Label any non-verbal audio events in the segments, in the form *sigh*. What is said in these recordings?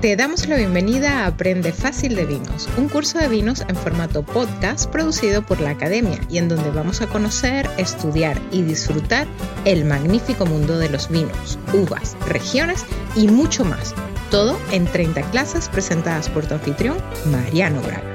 Te damos la bienvenida a Aprende Fácil de Vinos, un curso de vinos en formato podcast producido por la Academia y en donde vamos a conocer, estudiar y disfrutar el magnífico mundo de los vinos, uvas, regiones y mucho más. Todo en 30 clases presentadas por tu anfitrión, Mariano Braga.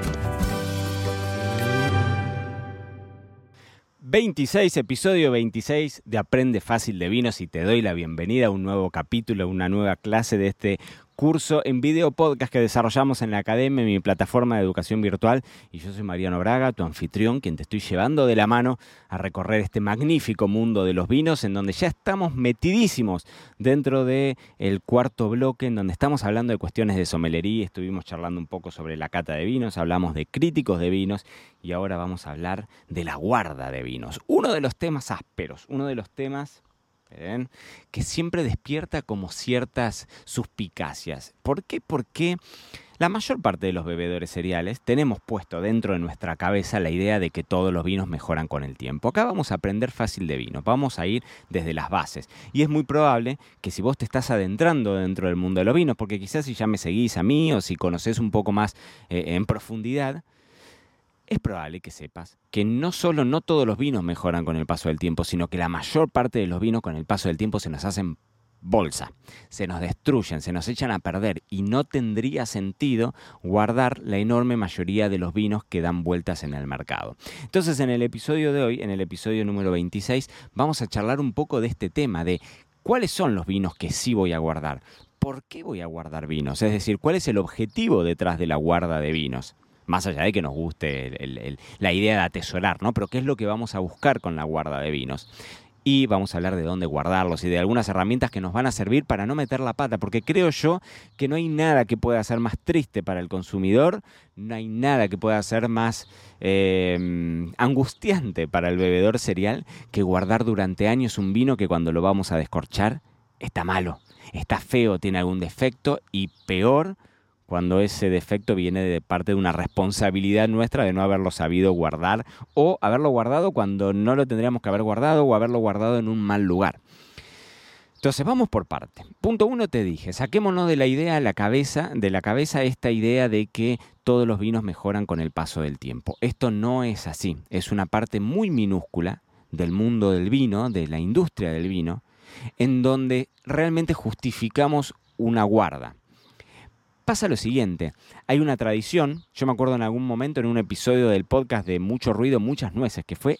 26, episodio 26 de Aprende Fácil de Vinos y te doy la bienvenida a un nuevo capítulo, una nueva clase de este curso en video podcast que desarrollamos en la academia, mi plataforma de educación virtual. Y yo soy Mariano Braga, tu anfitrión, quien te estoy llevando de la mano a recorrer este magnífico mundo de los vinos, en donde ya estamos metidísimos dentro del el cuarto bloque, en donde estamos hablando de cuestiones de somelería. Estuvimos charlando un poco sobre la cata de vinos, hablamos de críticos de vinos y ahora vamos a hablar de la guarda de vinos. Uno de los temas ásperos, uno de los temas que siempre despierta como ciertas suspicacias. ¿Por qué? Porque la mayor parte de los bebedores cereales tenemos puesto dentro de nuestra cabeza la idea de que todos los vinos mejoran con el tiempo. Acá vamos a aprender fácil de vino, vamos a ir desde las bases. Y es muy probable que si vos te estás adentrando dentro del mundo de los vinos, porque quizás si ya me seguís a mí o si conoces un poco más eh, en profundidad, es probable que sepas que no solo no todos los vinos mejoran con el paso del tiempo, sino que la mayor parte de los vinos con el paso del tiempo se nos hacen bolsa, se nos destruyen, se nos echan a perder y no tendría sentido guardar la enorme mayoría de los vinos que dan vueltas en el mercado. Entonces en el episodio de hoy, en el episodio número 26, vamos a charlar un poco de este tema, de cuáles son los vinos que sí voy a guardar. ¿Por qué voy a guardar vinos? Es decir, ¿cuál es el objetivo detrás de la guarda de vinos? Más allá de que nos guste la idea de atesorar, ¿no? Pero ¿qué es lo que vamos a buscar con la guarda de vinos? Y vamos a hablar de dónde guardarlos y de algunas herramientas que nos van a servir para no meter la pata, porque creo yo que no hay nada que pueda ser más triste para el consumidor, no hay nada que pueda ser más eh, angustiante para el bebedor cereal que guardar durante años un vino que cuando lo vamos a descorchar está malo, está feo, tiene algún defecto y peor, cuando ese defecto viene de parte de una responsabilidad nuestra de no haberlo sabido guardar o haberlo guardado cuando no lo tendríamos que haber guardado o haberlo guardado en un mal lugar. Entonces vamos por parte. Punto uno te dije, saquémonos de la idea la cabeza, de la cabeza esta idea de que todos los vinos mejoran con el paso del tiempo. Esto no es así, es una parte muy minúscula del mundo del vino, de la industria del vino, en donde realmente justificamos una guarda. Pasa lo siguiente, hay una tradición, yo me acuerdo en algún momento en un episodio del podcast de Mucho Ruido, Muchas Nueces, que fue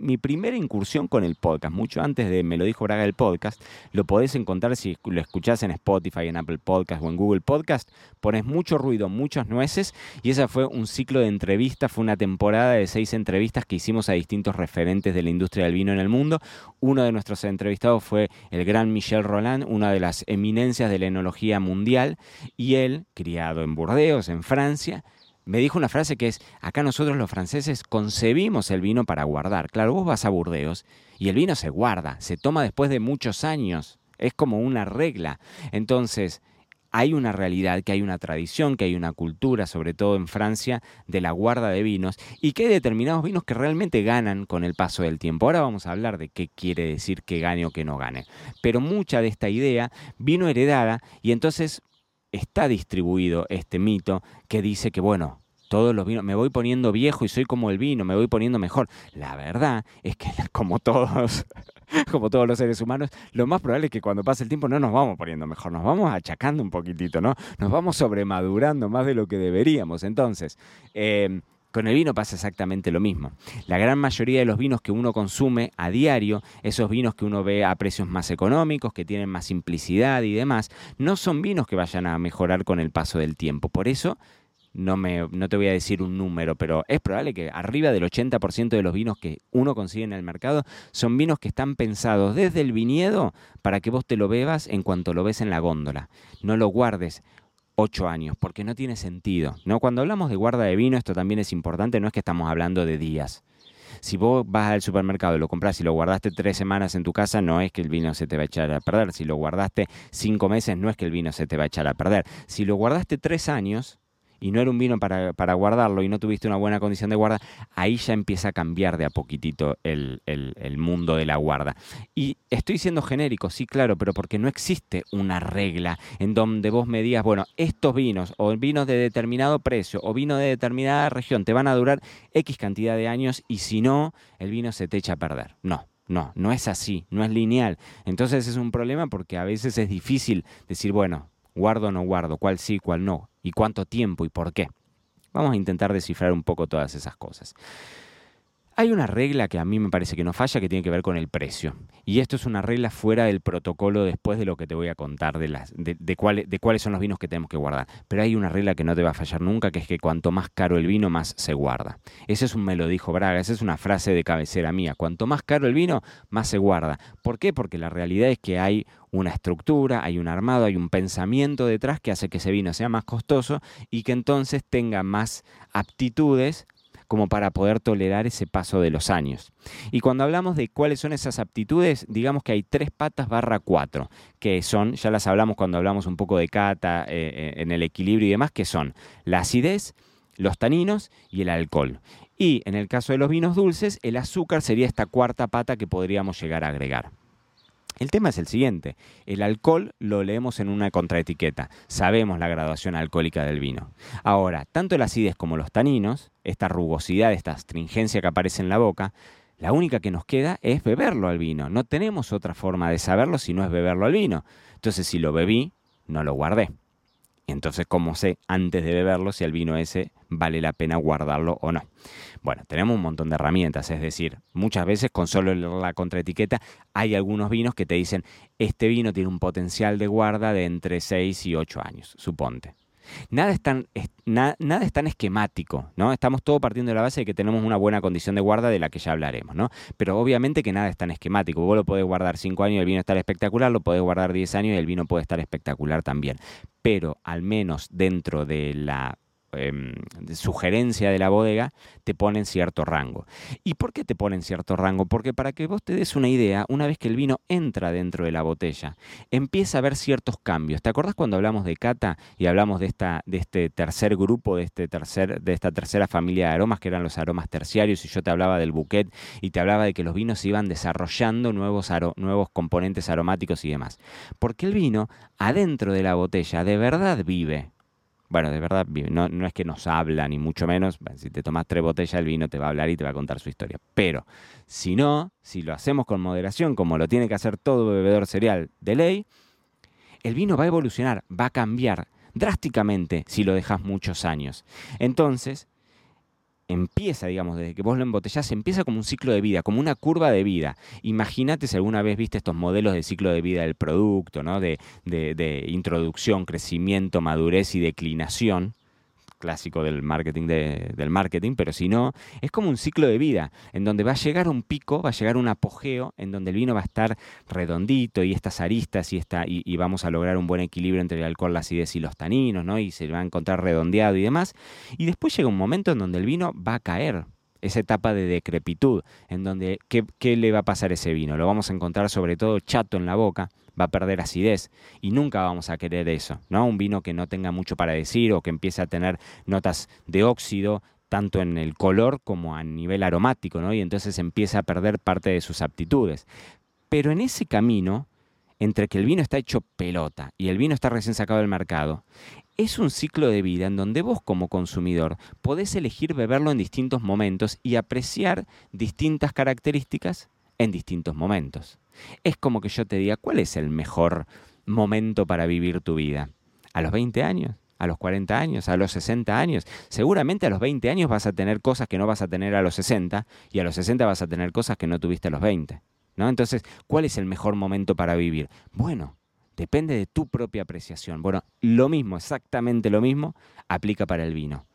mi primera incursión con el podcast, mucho antes de Me lo dijo Braga el podcast, lo podés encontrar si lo escuchás en Spotify, en Apple Podcast o en Google Podcast, pones Mucho Ruido, Muchas Nueces, y esa fue un ciclo de entrevistas, fue una temporada de seis entrevistas que hicimos a distintos referentes de la industria del vino en el mundo. Uno de nuestros entrevistados fue el gran Michel Roland, una de las eminencias de la enología mundial, y él criado en Burdeos, en Francia, me dijo una frase que es, acá nosotros los franceses concebimos el vino para guardar. Claro, vos vas a Burdeos y el vino se guarda, se toma después de muchos años, es como una regla. Entonces, hay una realidad, que hay una tradición, que hay una cultura, sobre todo en Francia, de la guarda de vinos y que hay determinados vinos que realmente ganan con el paso del tiempo. Ahora vamos a hablar de qué quiere decir que gane o que no gane. Pero mucha de esta idea vino heredada y entonces está distribuido este mito que dice que, bueno, todos los vinos, me voy poniendo viejo y soy como el vino, me voy poniendo mejor. La verdad es que *laughs* como todos, *laughs* como todos los seres humanos, lo más probable es que cuando pase el tiempo no nos vamos poniendo mejor, nos vamos achacando un poquitito, ¿no? Nos vamos sobremadurando más de lo que deberíamos. Entonces, eh, con el vino pasa exactamente lo mismo. La gran mayoría de los vinos que uno consume a diario, esos vinos que uno ve a precios más económicos, que tienen más simplicidad y demás, no son vinos que vayan a mejorar con el paso del tiempo. Por eso no, me, no te voy a decir un número, pero es probable que arriba del 80% de los vinos que uno consigue en el mercado son vinos que están pensados desde el viñedo para que vos te lo bebas en cuanto lo ves en la góndola. No lo guardes ocho años, porque no tiene sentido. ¿no? Cuando hablamos de guarda de vino, esto también es importante, no es que estamos hablando de días. Si vos vas al supermercado y lo compras y lo guardaste tres semanas en tu casa, no es que el vino se te va a echar a perder. Si lo guardaste cinco meses, no es que el vino se te va a echar a perder. Si lo guardaste tres años y no era un vino para, para, guardarlo y no tuviste una buena condición de guarda, ahí ya empieza a cambiar de a poquitito el, el, mundo de la guarda. Y estoy siendo genérico, sí, claro, pero porque no existe una regla en donde vos me digas, bueno, estos vinos o vinos de determinado precio o vinos de determinada región te van a durar X cantidad de años y si no, el vino se te echa a perder. No. No, no es así, no es lineal. Entonces es un problema porque a veces es difícil decir, bueno, guardo o no guardo, cuál sí, cuál no, y cuánto tiempo y por qué. Vamos a intentar descifrar un poco todas esas cosas. Hay una regla que a mí me parece que no falla que tiene que ver con el precio. Y esto es una regla fuera del protocolo después de lo que te voy a contar de, las, de, de cuáles son los vinos que tenemos que guardar. Pero hay una regla que no te va a fallar nunca, que es que cuanto más caro el vino, más se guarda. Ese es un me lo dijo Braga, esa es una frase de cabecera mía. Cuanto más caro el vino, más se guarda. ¿Por qué? Porque la realidad es que hay una estructura, hay un armado, hay un pensamiento detrás que hace que ese vino sea más costoso y que entonces tenga más aptitudes como para poder tolerar ese paso de los años. Y cuando hablamos de cuáles son esas aptitudes, digamos que hay tres patas barra cuatro, que son, ya las hablamos cuando hablamos un poco de cata eh, eh, en el equilibrio y demás, que son la acidez, los taninos y el alcohol. Y en el caso de los vinos dulces, el azúcar sería esta cuarta pata que podríamos llegar a agregar. El tema es el siguiente, el alcohol lo leemos en una contraetiqueta, sabemos la graduación alcohólica del vino. Ahora, tanto la acidez como los taninos, esta rugosidad, esta astringencia que aparece en la boca, la única que nos queda es beberlo al vino. No tenemos otra forma de saberlo si no es beberlo al vino. Entonces, si lo bebí, no lo guardé. Entonces, ¿cómo sé antes de beberlo si el vino ese vale la pena guardarlo o no? Bueno, tenemos un montón de herramientas, es decir, muchas veces con solo la contraetiqueta hay algunos vinos que te dicen, este vino tiene un potencial de guarda de entre 6 y 8 años, suponte. Nada es, tan, nada es tan esquemático, ¿no? Estamos todos partiendo de la base de que tenemos una buena condición de guarda de la que ya hablaremos, ¿no? Pero obviamente que nada es tan esquemático. Vos lo podés guardar 5 años y el vino estar espectacular, lo podés guardar 10 años y el vino puede estar espectacular también. Pero al menos dentro de la Em, sugerencia de la bodega, te ponen cierto rango. ¿Y por qué te ponen cierto rango? Porque para que vos te des una idea, una vez que el vino entra dentro de la botella, empieza a haber ciertos cambios. ¿Te acordás cuando hablamos de cata y hablamos de, esta, de este tercer grupo, de, este tercer, de esta tercera familia de aromas, que eran los aromas terciarios, y yo te hablaba del bouquet y te hablaba de que los vinos iban desarrollando nuevos, nuevos componentes aromáticos y demás? Porque el vino, adentro de la botella, de verdad vive bueno, de verdad, no, es que nos habla, ni mucho menos. Si te tomas tres botellas, el vino te va a hablar y te va a contar su historia. Pero si no, si lo hacemos con moderación, como lo tiene que hacer todo bebedor cereal de ley, el vino va a evolucionar, va a cambiar drásticamente si lo dejas muchos años. Entonces, empieza, digamos, desde que vos lo embotellás, empieza como un ciclo de vida, como una curva de vida. Imagínate si alguna vez viste estos modelos de ciclo de vida del producto, ¿no? De, de, de introducción, crecimiento, madurez y declinación clásico del marketing, del marketing, pero si no, es como un ciclo de vida, en donde va a llegar un pico, va a llegar un apogeo, en donde el vino va a estar redondito y estas aristas y, esta, y, vamos a lograr un buen equilibrio entre el alcohol, la acidez y los taninos, ¿no? Y se va a encontrar redondeado y demás. Y después llega un momento en donde el vino va a caer, esa etapa de decrepitud, en donde ¿qué, ¿qué, le va a pasar a ese vino? Lo vamos a encontrar sobre todo chato en la boca, va a perder acidez y nunca vamos a querer eso, ¿no? Un vino que no tenga mucho para decir o que empiece a tener notas de óxido, tanto en el color como a nivel aromático, ¿no? Y entonces empieza a perder parte de sus aptitudes. Pero en ese camino, entre que el vino está hecho pelota y el vino está recién sacado del mercado, es un ciclo de vida en donde vos como consumidor podés elegir beberlo en distintos momentos y apreciar distintas características en distintos momentos. Es como que yo te diga, ¿cuál es el mejor momento para vivir tu vida? ¿A los 20 años? ¿A los 40 años? ¿A los 60 años? Seguramente a los 20 años vas a tener cosas que no vas a tener a los 60 y a los 60 vas a tener cosas que no tuviste a los 20. ¿no? Entonces, ¿cuál es el mejor momento para vivir? Bueno, depende de tu propia apreciación. Bueno, lo mismo, exactamente lo mismo, aplica para el vino.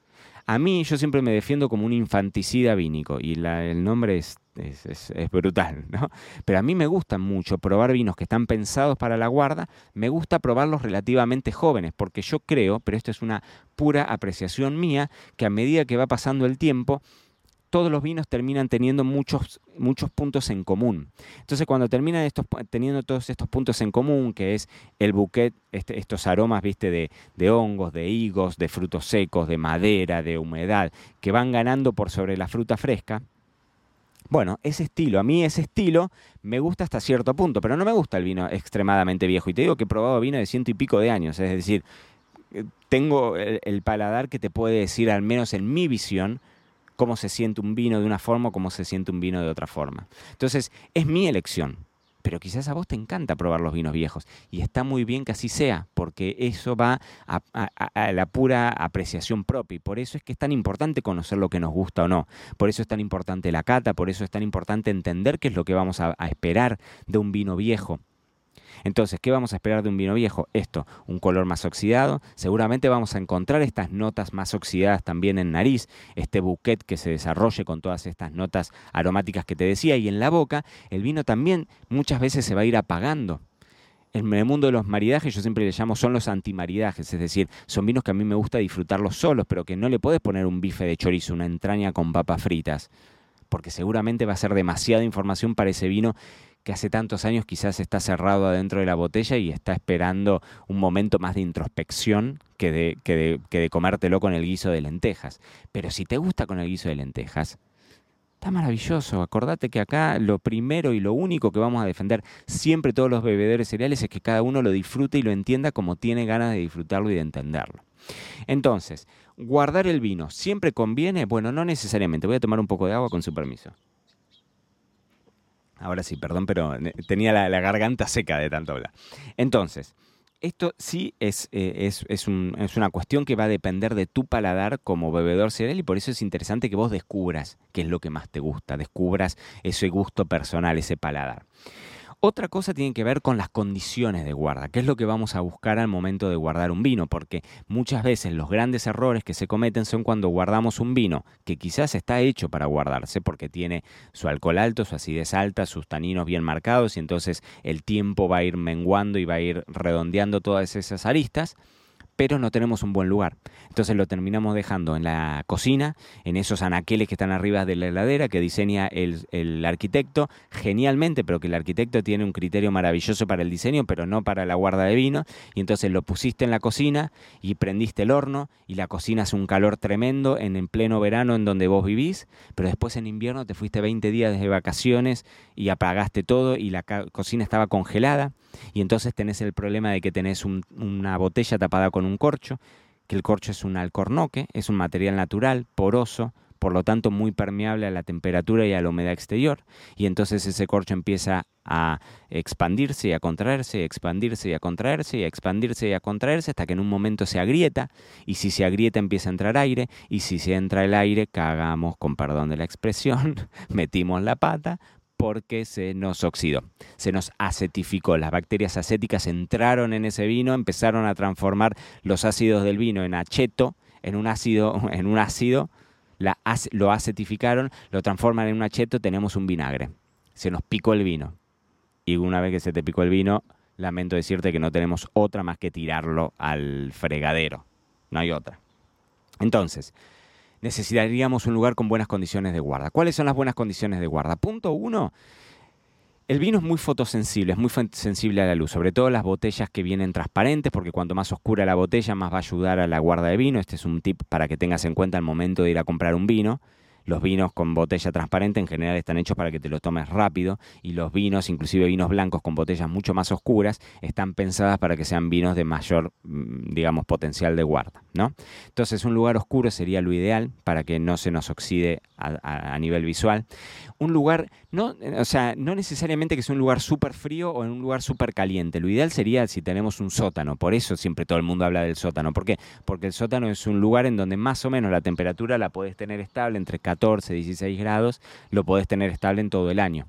A mí yo siempre me defiendo como un infanticida vínico y el nombre es, es, brutal, ¿no? Pero a mí me gusta mucho probar vinos que están pensados para la guarda, me gusta probarlos relativamente jóvenes, porque yo creo, pero esto es una pura apreciación mía, que a medida que va pasando el tiempo, todos los vinos terminan teniendo muchos, muchos puntos en común. Entonces, cuando terminan estos, teniendo todos estos puntos en común, que es el bouquet, este, estos aromas, viste, de, de, hongos, de higos, de frutos secos, de madera, de humedad, que van ganando por sobre la fruta fresca, bueno, ese estilo, a mí ese estilo me gusta hasta cierto punto, pero no me gusta el vino extremadamente viejo. Y te digo que he probado vino de ciento y pico de años, es decir, eh, tengo el, paladar que te puede decir, al menos en mi visión, cómo se siente un vino de una forma o cómo se siente un vino de otra forma. Entonces, es mi elección pero quizás a vos te encanta probar los vinos viejos y está muy bien que así sea, porque eso va a, la pura apreciación propia y por eso es que es tan importante conocer lo que nos gusta o no, por eso es tan importante la cata, por eso es tan importante entender qué es lo que vamos a esperar de un vino viejo. Entonces, ¿qué vamos a esperar de un vino viejo? Esto, un color más oxidado. Seguramente vamos a encontrar estas notas más oxidadas también en nariz, este bouquet que se desarrolle con todas estas notas aromáticas que te decía. Y en la boca, el vino también muchas veces se va a ir apagando. En el mundo de los maridajes yo siempre le llamo son los antimaridajes, es decir, son vinos que a mí me gusta disfrutarlos solos, pero que no le puedes poner un bife de chorizo, una entraña con papas fritas, porque seguramente va a ser demasiada información para ese vino que hace tantos años quizás está cerrado adentro de la botella y está esperando un momento más de introspección que de, que de, comértelo con el guiso de lentejas. Pero si te gusta con el guiso de lentejas, está maravilloso. Acordate que acá lo primero y lo único que vamos a defender siempre todos los bebedores cereales es que cada uno lo disfrute y lo entienda como tiene ganas de disfrutarlo y de entenderlo. Entonces, guardar el vino, ¿siempre conviene? Bueno, no necesariamente. Voy a tomar un poco de agua con su permiso. Ahora sí, perdón, pero tenía la, garganta seca de tanto hablar. Entonces, esto sí es, eh, es, es, una cuestión que va a depender de tu paladar como bebedor cereal y por eso es interesante que vos descubras qué es lo que más te gusta, descubras ese gusto personal, ese paladar. Otra cosa tiene que ver con las condiciones de guarda, que es lo que vamos a buscar al momento de guardar un vino, porque muchas veces los grandes errores que se cometen son cuando guardamos un vino que quizás está hecho para guardarse porque tiene su alcohol alto, su acidez alta, sus taninos bien marcados y entonces el tiempo va a ir menguando y va a ir redondeando todas esas aristas pero no tenemos un buen lugar. Entonces lo terminamos dejando en la cocina, en esos anaqueles que están arriba de la heladera que diseña el, arquitecto genialmente, pero que el arquitecto tiene un criterio maravilloso para el diseño, pero no para la guarda de vino. Y entonces lo pusiste en la cocina y prendiste el horno y la cocina hace un calor tremendo en, en pleno verano en donde vos vivís, pero después en invierno te fuiste 20 días de vacaciones y apagaste todo y la cocina estaba congelada y entonces tenés el problema de que tenés una botella tapada con un corcho, que el corcho es un alcornoque, es un material natural, poroso, por lo tanto muy permeable a la temperatura y a la humedad exterior, y entonces ese corcho empieza a expandirse y a contraerse, y a expandirse y a contraerse, y a expandirse y a contraerse, hasta que en un momento se agrieta, y si se agrieta empieza a entrar aire, y si se entra el aire, cagamos, con perdón de la expresión, *laughs* metimos la pata, porque se nos oxidó, se nos acetificó. Las bacterias acéticas entraron en ese vino, empezaron a transformar los ácidos del vino en aceto, en un ácido, *laughs* en un ácido, lo acetificaron, lo transforman en un acheto, tenemos un vinagre. Se nos picó el vino. Y una vez que se te picó el vino, lamento decirte que no tenemos otra más que tirarlo al fregadero. No hay otra. Entonces, necesitaríamos un lugar con buenas condiciones de guarda. ¿Cuáles son las buenas condiciones de guarda? Punto uno. El vino es muy fotosensible, es muy sensible a la luz, sobre todo las botellas que vienen transparentes, porque cuanto más oscura la botella, más va a ayudar a la guarda de vino. Este es un tip para que tengas en cuenta al momento de ir a comprar un vino. Los vinos con botella transparente en general están hechos para que te los tomes rápido y los vinos, inclusive vinos blancos con botellas mucho más oscuras, están pensadas para que sean vinos de mayor, mm, digamos, potencial de guarda, ¿no? Entonces un lugar oscuro sería lo ideal para que no se nos oxide a, a nivel visual un lugar, no, o sea, no necesariamente que sea un lugar súper frío o en un lugar súper caliente. Lo ideal sería si tenemos un sótano. Por eso siempre todo el mundo habla del sótano. ¿Por qué? Porque el sótano es un lugar en donde más o menos la temperatura la podés tener estable entre 14 y 16 grados, lo podés tener estable en todo el año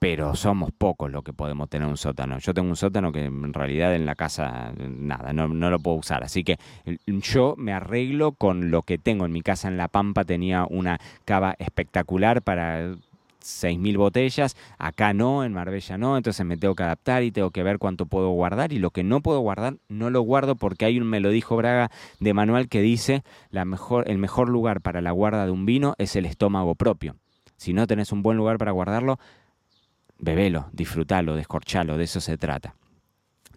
pero somos pocos los que podemos tener un sótano. Yo tengo un sótano que en realidad en la casa nada, no, lo puedo usar. Así que yo me arreglo con lo que tengo. En mi casa en La Pampa tenía una cava espectacular para 6.000 botellas, acá no, en Marbella no, entonces me tengo que adaptar y tengo que ver cuánto puedo guardar y lo que no puedo guardar no lo guardo porque hay un, me lo dijo Braga de manual que dice la mejor, el mejor lugar para la guarda de un vino es el estómago propio. Si no tenés un buen lugar para guardarlo, bebelo, disfrútalo, descorchalo, de eso se trata.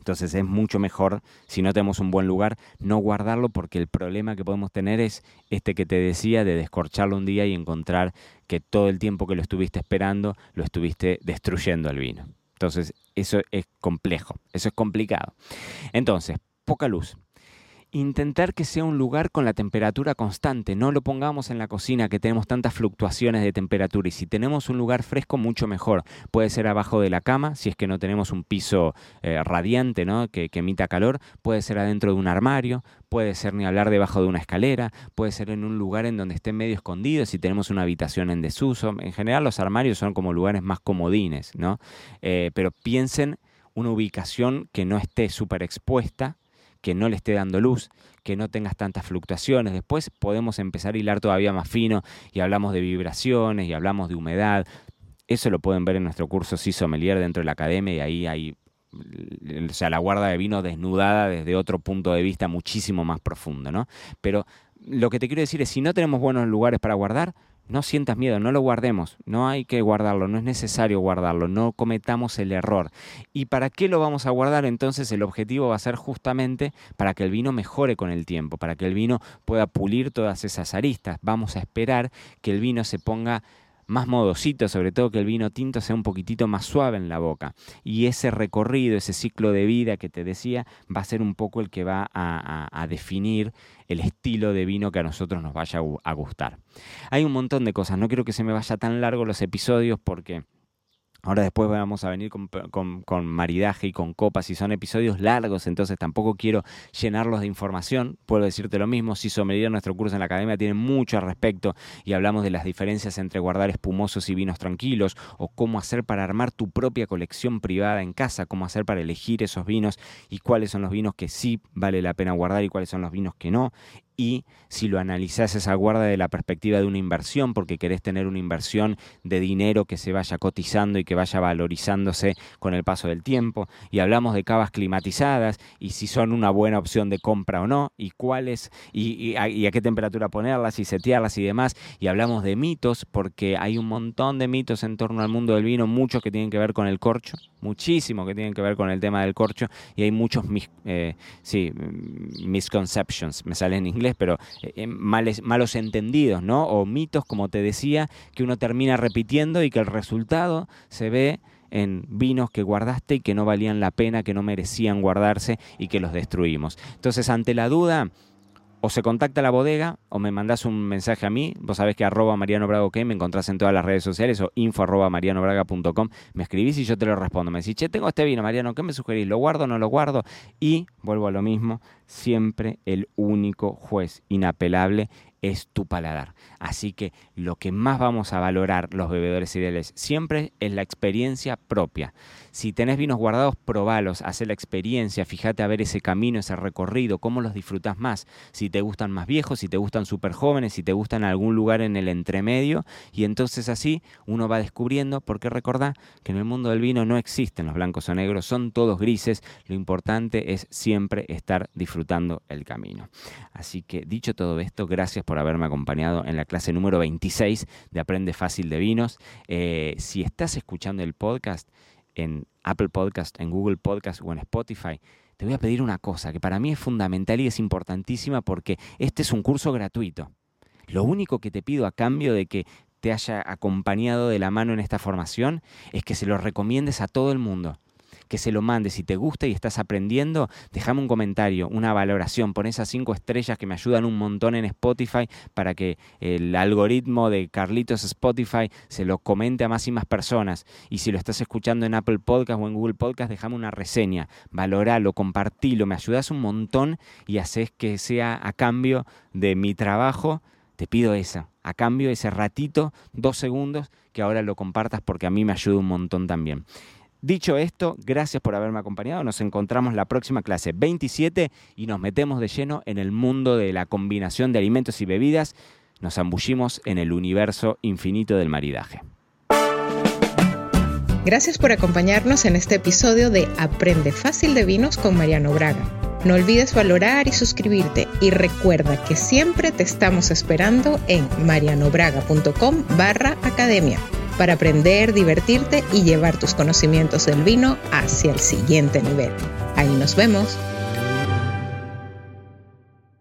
Entonces es mucho mejor, si no tenemos un buen lugar, no guardarlo porque el problema que podemos tener es este que te decía de descorcharlo un día y encontrar que todo el tiempo que lo estuviste esperando lo estuviste destruyendo al vino. Entonces eso es complejo, eso es complicado. Entonces, poca luz intentar que sea un lugar con la temperatura constante, no lo pongamos en la cocina que tenemos tantas fluctuaciones de temperatura y si tenemos un lugar fresco mucho mejor. Puede ser abajo de la cama, si es que no tenemos un piso eh, radiante ¿no? que, emita calor, puede ser adentro de un armario, puede ser ni hablar debajo de una escalera, puede ser en un lugar en donde esté medio escondido si tenemos una habitación en desuso. En general los armarios son como lugares más comodines, ¿no? Eh, pero piensen una ubicación que no esté súper expuesta que no le esté dando luz, que no tengas tantas fluctuaciones. Después podemos empezar a hilar todavía más fino y hablamos de vibraciones y hablamos de humedad. Eso lo pueden ver en nuestro curso Sí Sommelier dentro de la academia y ahí hay o sea, la guarda de vino desnudada desde otro punto de vista muchísimo más profundo, ¿no? Pero lo que te quiero decir es, si no tenemos buenos lugares para guardar, no sientas miedo, no lo guardemos, no hay que guardarlo, no es necesario guardarlo, no cometamos el error. ¿Y para qué lo vamos a guardar? Entonces el objetivo va a ser justamente para que el vino mejore con el tiempo, para que el vino pueda pulir todas esas aristas. Vamos a esperar que el vino se ponga más modosito, sobre todo que el vino tinto sea un poquitito más suave en la boca. Y ese recorrido, ese ciclo de vida que te decía, va a ser un poco el que va a, definir el estilo de vino que a nosotros nos vaya a gustar. Hay un montón de cosas, no quiero que se me vaya tan largo los episodios porque Ahora después vamos a venir con, maridaje y con copas y son episodios largos, entonces tampoco quiero llenarlos de información. Puedo decirte lo mismo, si sommelier nuestro curso en la academia tiene mucho al respecto y hablamos de las diferencias entre guardar espumosos y vinos tranquilos o cómo hacer para armar tu propia colección privada en casa, cómo hacer para elegir esos vinos y cuáles son los vinos que sí vale la pena guardar y cuáles son los vinos que no y si lo analizás esa guarda de la perspectiva de una inversión, porque querés tener una inversión de dinero que se vaya cotizando y que vaya valorizándose con el paso del tiempo, y hablamos de cavas climatizadas y si son una buena opción de compra o no, y cuáles, y, a, qué temperatura ponerlas y setearlas y demás, y hablamos de mitos, porque hay un montón de mitos en torno al mundo del vino, muchos que tienen que ver con el corcho, muchísimo que tienen que ver con el tema del corcho, y hay muchos eh, sí, misconceptions, me sale en inglés pero eh, eh, malos entendidos, ¿no? O mitos, como te decía, que uno termina repitiendo y que el resultado se ve en vinos que guardaste y que no valían la pena, que no merecían guardarse y que los destruimos. Entonces, ante la duda, o se contacta a la bodega o me mandás un mensaje a mí. Vos sabés que arroba Mariano Braga OK, me encontrás en todas las redes sociales o info arroba marianobraga.com. Me escribís y yo te lo respondo. Me decís, che, tengo este vino, Mariano, ¿qué me sugerís? ¿Lo guardo o no lo guardo? Y vuelvo a lo mismo, siempre el único juez inapelable es tu paladar. Así que lo que más vamos a valorar los bebedores ideales siempre es la experiencia propia. Si tenés vinos guardados, probalos, haz la experiencia, fíjate a ver ese camino, ese recorrido, cómo los disfrutas más. Si te gustan más viejos, si te gustan súper jóvenes, si te gustan algún lugar en el entremedio. Y entonces así uno va descubriendo, porque recordá que en el mundo del vino no existen los blancos o negros, son todos grises. Lo importante es siempre estar disfrutando el camino. Así que dicho todo esto, gracias por haberme acompañado en la clase número 26 de Aprende Fácil de Vinos. Eh, si estás escuchando el podcast, en Apple Podcast, en Google Podcast o en Spotify, te voy a pedir una cosa que para mí es fundamental y es importantísima porque este es un curso gratuito. Lo único que te pido a cambio de que te haya acompañado de la mano en esta formación es que se lo recomiendes a todo el mundo que se lo mandes. Si te gusta y estás aprendiendo, déjame un comentario, una valoración, pon esas cinco estrellas que me ayudan un montón en Spotify para que el algoritmo de Carlitos Spotify se lo comente a más y más personas. Y si lo estás escuchando en Apple Podcast o en Google Podcast, déjame una reseña, valoralo, compartilo, me ayudas un montón y haces que sea a cambio de mi trabajo. Te pido esa, a cambio ese ratito, dos segundos, que ahora lo compartas porque a mí me ayuda un montón también. Dicho esto, gracias por haberme acompañado. Nos encontramos la próxima clase 27 y nos metemos de lleno en el mundo de la combinación de alimentos y bebidas. Nos zambullimos en el universo infinito del maridaje. Gracias por acompañarnos en este episodio de Aprende Fácil de Vinos con Mariano Braga. No olvides valorar y suscribirte y recuerda que siempre te estamos esperando en marianobraga.com barra academia para aprender, divertirte y llevar tus conocimientos del vino hacia el siguiente nivel. Ahí nos vemos.